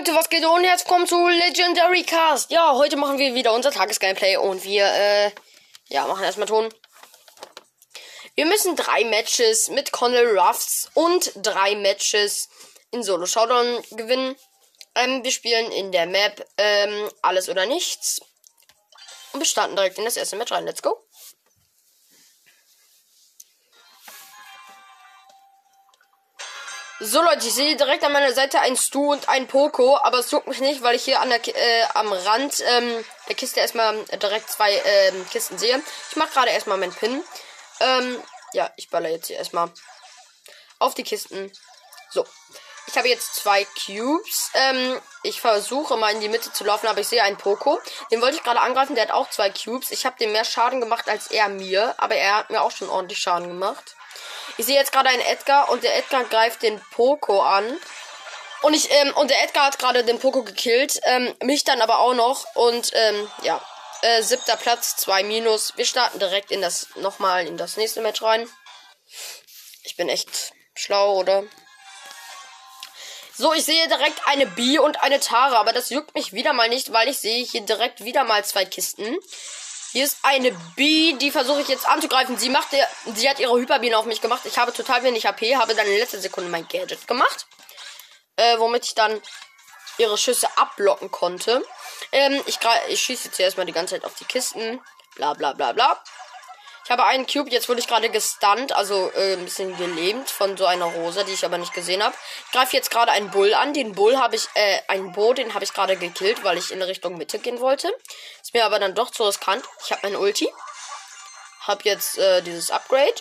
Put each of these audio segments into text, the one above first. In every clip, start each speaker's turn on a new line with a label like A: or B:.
A: Leute, was geht und jetzt kommt zu Legendary Cast. Ja, heute machen wir wieder unser Tagesgameplay und wir, äh, ja, machen erstmal Ton. Wir müssen drei Matches mit Connell Ruffs und drei Matches in Solo Showdown gewinnen. Ähm, wir spielen in der Map, ähm, alles oder nichts. Und wir starten direkt in das erste Match rein. Let's go. So Leute, ich sehe direkt an meiner Seite ein Stu und ein Poco, aber es juckt mich nicht, weil ich hier an der äh, am Rand ähm, der Kiste erstmal direkt zwei ähm, Kisten sehe. Ich mache gerade erstmal meinen Pin. Ähm, ja, ich baller jetzt hier erstmal auf die Kisten. So. Ich habe jetzt zwei Cubes. Ähm, ich versuche mal in die Mitte zu laufen, aber ich sehe einen Poco. Den wollte ich gerade angreifen, der hat auch zwei Cubes. Ich habe dem mehr Schaden gemacht als er mir, aber er hat mir auch schon ordentlich Schaden gemacht. Ich sehe jetzt gerade einen Edgar und der Edgar greift den Poco an. Und ich, ähm, und der Edgar hat gerade den Poco gekillt. Ähm, mich dann aber auch noch. Und, ähm, ja. Äh, siebter Platz, zwei Minus. Wir starten direkt in das, nochmal in das nächste Match rein. Ich bin echt schlau, oder? So, ich sehe direkt eine B und eine Tara, aber das juckt mich wieder mal nicht, weil ich sehe hier direkt wieder mal zwei Kisten. Hier ist eine B, die versuche ich jetzt anzugreifen. Sie macht sie hat ihre Hyperbiene auf mich gemacht. Ich habe total wenig HP, habe dann in letzter Sekunde mein Gadget gemacht, äh, womit ich dann ihre Schüsse abblocken konnte. Ähm, ich, ich schieße jetzt erstmal die ganze Zeit auf die Kisten. Bla bla bla bla. Ich habe einen Cube, jetzt wurde ich gerade gestunt, also äh, ein bisschen gelähmt von so einer Rose, die ich aber nicht gesehen habe. Ich greife jetzt gerade einen Bull an. Den Bull habe ich, äh, einen Bo, den habe ich gerade gekillt, weil ich in Richtung Mitte gehen wollte. Ist mir aber dann doch zu riskant. Ich habe mein Ulti. Hab jetzt äh, dieses Upgrade.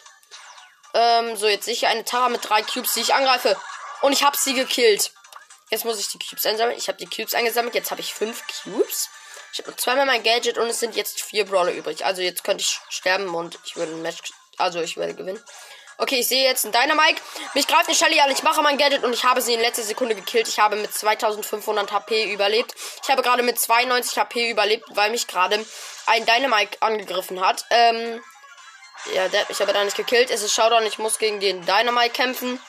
A: Ähm, so, jetzt sehe ich eine Tara mit drei Cubes, die ich angreife. Und ich habe sie gekillt. Jetzt muss ich die Cubes einsammeln. Ich habe die Cubes eingesammelt. Jetzt habe ich fünf Cubes. Ich habe zweimal mein Gadget und es sind jetzt vier Brawler übrig. Also jetzt könnte ich sterben und ich würde ein Match. Also ich werde gewinnen. Okay, ich sehe jetzt einen Dynamite. Mich greift eine Shelly an. Ich mache mein Gadget und ich habe sie in letzter Sekunde gekillt. Ich habe mit 2500 HP überlebt. Ich habe gerade mit 92 HP überlebt, weil mich gerade ein Dynamite angegriffen hat. Ähm, ja, der mich aber da nicht gekillt. Es ist Showdown. Ich muss gegen den Dynamite kämpfen.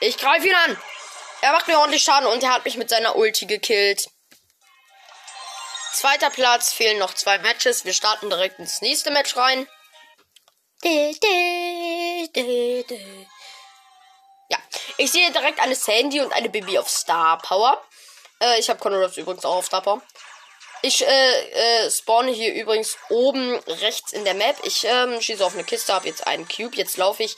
A: Ich greife ihn an. Er macht mir ordentlich Schaden und er hat mich mit seiner Ulti gekillt. Zweiter Platz, fehlen noch zwei Matches. Wir starten direkt ins nächste Match rein. Ja, ich sehe direkt eine Sandy und eine Baby auf Star Power. Äh, ich habe Conrods übrigens auch auf Star Power. Ich äh, äh, spawne hier übrigens oben rechts in der Map. Ich ähm, schieße auf eine Kiste, habe jetzt einen Cube. Jetzt laufe ich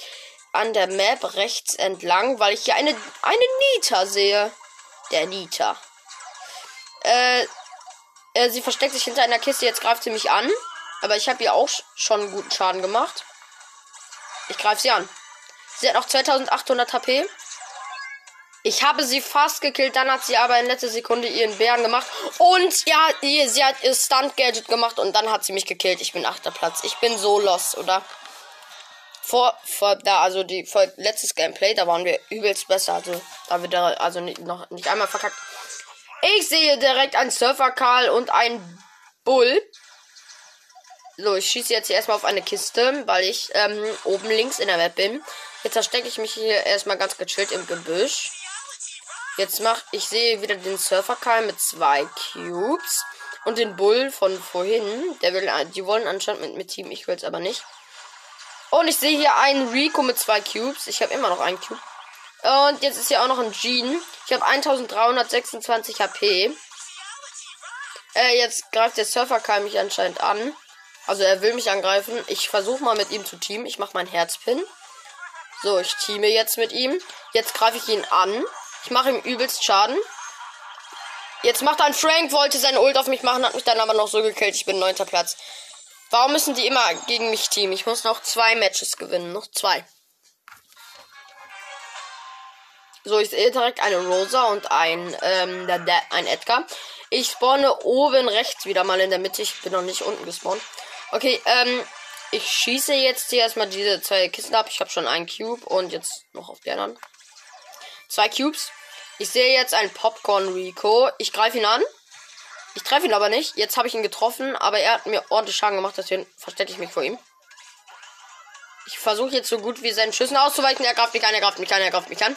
A: an der Map rechts entlang, weil ich hier eine, eine Nita sehe. Der Nita. Äh, äh, sie versteckt sich hinter einer Kiste. Jetzt greift sie mich an. Aber ich habe ihr auch schon guten Schaden gemacht. Ich greife sie an. Sie hat noch 2800 HP. Ich habe sie fast gekillt. Dann hat sie aber in letzter Sekunde ihren Bären gemacht. Und ja, sie hat ihr Stunt-Gadget gemacht. Und dann hat sie mich gekillt. Ich bin achter Platz. Ich bin so los, oder? Vor, vor da, also die vor letztes Gameplay, da waren wir übelst besser. Also, da wir da, also nicht, noch nicht einmal verkackt. Ich sehe direkt einen Surfer Karl und einen Bull. So, ich schieße jetzt hier erstmal auf eine Kiste, weil ich ähm, oben links in der Map bin. Jetzt verstecke ich mich hier erstmal ganz gechillt im Gebüsch. Jetzt mach ich sehe wieder den Surfer Karl mit zwei Cubes und den Bull von vorhin. Der will, die wollen anscheinend mit, mit Team, ich will es aber nicht. Und ich sehe hier einen Rico mit zwei Cubes. Ich habe immer noch einen Cube. Und jetzt ist hier auch noch ein Jean. Ich habe 1326 HP. Äh, jetzt greift der Surfer Kai mich anscheinend an. Also er will mich angreifen. Ich versuche mal mit ihm zu teamen. Ich mache meinen Herzpin. So, ich teame jetzt mit ihm. Jetzt greife ich ihn an. Ich mache ihm übelst Schaden. Jetzt macht ein Frank, wollte seine Ult auf mich machen, hat mich dann aber noch so gekillt. Ich bin neunter Platz. Warum müssen die immer gegen mich teamen? Ich muss noch zwei Matches gewinnen. Noch zwei. So, ich sehe direkt eine Rosa und ein, ähm, der, der, ein Edgar. Ich spawne oben rechts wieder mal in der Mitte. Ich bin noch nicht unten gespawnt. Okay, ähm, ich schieße jetzt hier erstmal diese zwei Kisten ab. Ich habe schon einen Cube und jetzt noch auf die anderen. Zwei Cubes. Ich sehe jetzt einen Popcorn Rico. Ich greife ihn an. Ich treffe ihn aber nicht. Jetzt habe ich ihn getroffen, aber er hat mir ordentlich Schaden gemacht, deswegen verstecke ich mich vor ihm. Ich versuche jetzt so gut wie seinen Schüssen auszuweichen. Er greift mich an, er greift mich an, er greift mich an.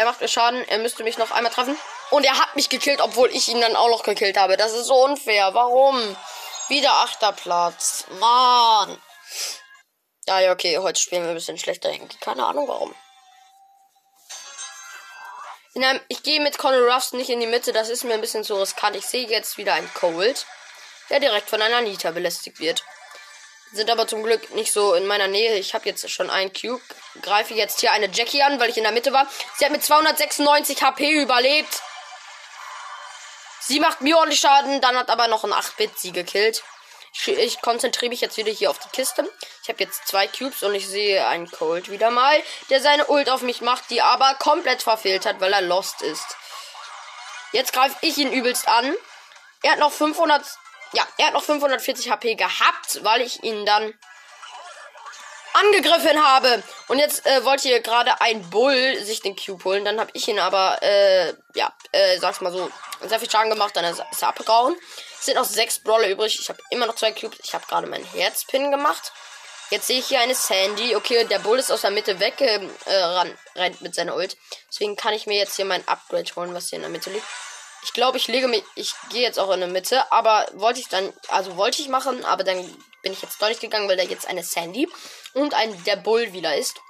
A: Er macht mir Schaden. Er müsste mich noch einmal treffen. Und er hat mich gekillt, obwohl ich ihn dann auch noch gekillt habe. Das ist so unfair. Warum? Wieder achter Platz. Mann. Ja, ja, okay. Heute spielen wir ein bisschen schlechter. Keine Ahnung warum. Einem, ich gehe mit Conor Ruffs nicht in die Mitte. Das ist mir ein bisschen zu riskant. Ich sehe jetzt wieder einen Cold, der direkt von einer Nita belästigt wird. Sind aber zum Glück nicht so in meiner Nähe. Ich habe jetzt schon einen Cube. Greife jetzt hier eine Jackie an, weil ich in der Mitte war. Sie hat mit 296 HP überlebt. Sie macht mir ordentlich Schaden, dann hat aber noch ein 8-Bit sie gekillt. Ich, ich konzentriere mich jetzt wieder hier auf die Kiste. Ich habe jetzt zwei Cubes und ich sehe einen Cold wieder mal, der seine Ult auf mich macht, die aber komplett verfehlt hat, weil er lost ist. Jetzt greife ich ihn übelst an. Er hat noch 500, ja, er hat noch 540 HP gehabt, weil ich ihn dann angegriffen habe. Und jetzt äh, wollte hier gerade ein Bull sich den Cube holen. Dann habe ich ihn aber, äh, ja, äh, sag's mal so, sehr viel Schaden gemacht. Dann ist, er abgehauen. Es sind noch sechs Brawler übrig. Ich habe immer noch zwei Cubes. Ich habe gerade meinen Herzpin gemacht. Jetzt sehe ich hier eine Sandy. Okay, der Bull ist aus der Mitte weg, äh, ran, rennt mit seiner Ult. Deswegen kann ich mir jetzt hier mein Upgrade holen, was hier in der Mitte liegt. Ich glaube, ich lege mich, ich gehe jetzt auch in der Mitte, aber wollte ich dann, also wollte ich machen, aber dann bin ich jetzt doch nicht gegangen, weil da jetzt eine Sandy und ein der Bull wieder ist.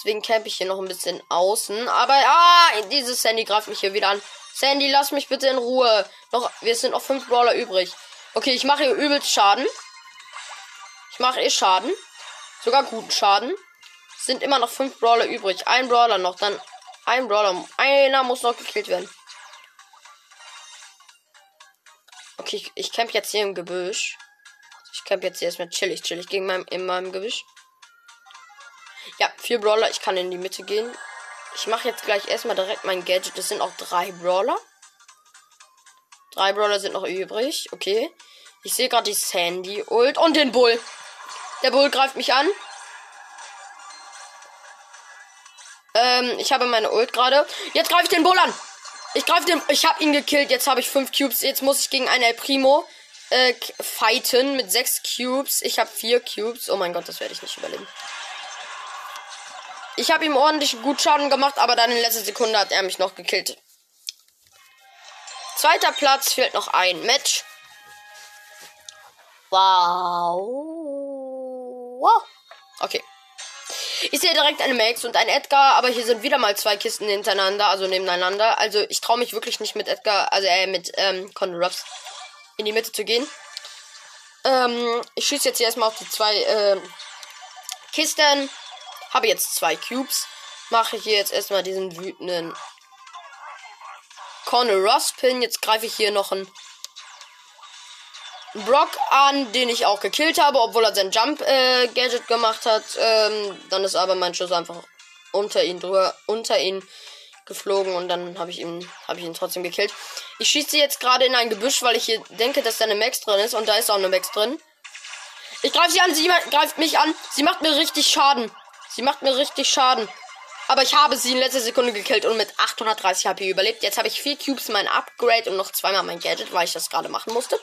A: Deswegen campe ich hier noch ein bisschen außen. Aber ah, diese Sandy greift mich hier wieder an. Sandy, lass mich bitte in Ruhe. Noch, wir sind noch fünf Brawler übrig. Okay, ich mache hier übelst Schaden. Ich mache eh Schaden. Sogar guten Schaden. Sind immer noch fünf Brawler übrig. Ein Brawler noch, dann ein Brawler. Einer muss noch gekillt werden. Okay, ich, camp jetzt hier im Gebüsch. Ich camp jetzt hier erstmal chillig, chillig gegen mein, in meinem Gebüsch. Ja, vier Brawler. Ich kann in die Mitte gehen. Ich mache jetzt gleich erstmal direkt mein Gadget. Das sind auch drei Brawler. Drei Brawler sind noch übrig. Okay. Ich sehe gerade die Sandy Ult und den Bull. Der Bull greift mich an. Ähm, ich habe meine Ult gerade. Jetzt greife ich den Bull an. Ich greife den. Ich habe ihn gekillt. Jetzt habe ich fünf Cubes. Jetzt muss ich gegen einen El Primo äh, fighten mit sechs Cubes. Ich habe vier Cubes. Oh mein Gott, das werde ich nicht überleben. Ich habe ihm ordentlich gut Schaden gemacht, aber dann in letzter Sekunde hat er mich noch gekillt. Zweiter Platz fehlt noch ein Match. Wow. Wow. Okay. Ich sehe direkt eine Max und ein Edgar, aber hier sind wieder mal zwei Kisten hintereinander, also nebeneinander. Also ich traue mich wirklich nicht mit Edgar, also äh, mit ähm, Conor Ruffs in die Mitte zu gehen. Ähm, ich schieße jetzt hier erstmal auf die zwei äh, Kisten. Habe jetzt zwei Cubes. Mache hier jetzt erstmal diesen wütenden Conor Ross Pin. Jetzt greife ich hier noch einen Brock an, den ich auch gekillt habe, obwohl er sein Jump äh, gemacht hat. Ähm, dann ist aber mein Schuss einfach unter ihn drüber, unter ihn geflogen und dann habe ich ihn, habe ich ihn trotzdem gekillt. Ich schieße jetzt gerade in ein Gebüsch, weil ich hier denke, dass da eine Max drin ist und da ist auch eine Max drin. Ich greife sie an, sie greift mich an. Sie macht mir richtig Schaden. Sie macht mir richtig Schaden. Aber ich habe sie in letzter Sekunde gekillt und mit 830 HP überlebt. Jetzt habe ich vier Cubes, mein Upgrade und noch zweimal mein Gadget, weil ich das gerade machen musste.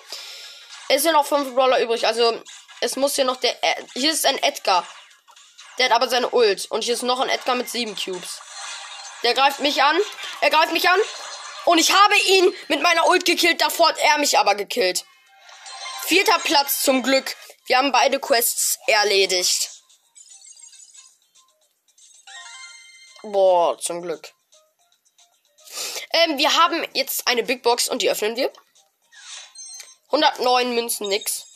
A: Es sind noch fünf Brawler übrig. Also, es muss hier noch der. Hier ist ein Edgar. Der hat aber seine Ult. Und hier ist noch ein Edgar mit sieben Cubes. Der greift mich an. Er greift mich an. Und ich habe ihn mit meiner Ult gekillt. Davor hat er mich aber gekillt. Vierter Platz zum Glück. Wir haben beide Quests erledigt. Boah, zum Glück. Ähm, wir haben jetzt eine Big Box und die öffnen wir. 109 Münzen, nix.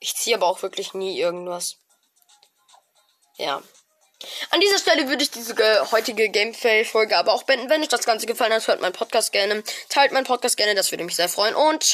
A: Ich ziehe aber auch wirklich nie irgendwas. Ja. An dieser Stelle würde ich diese heutige Gameplay-Folge aber auch beenden. Wenn euch das Ganze gefallen hat, hört meinen Podcast gerne. Teilt meinen Podcast gerne, das würde mich sehr freuen. Und ciao.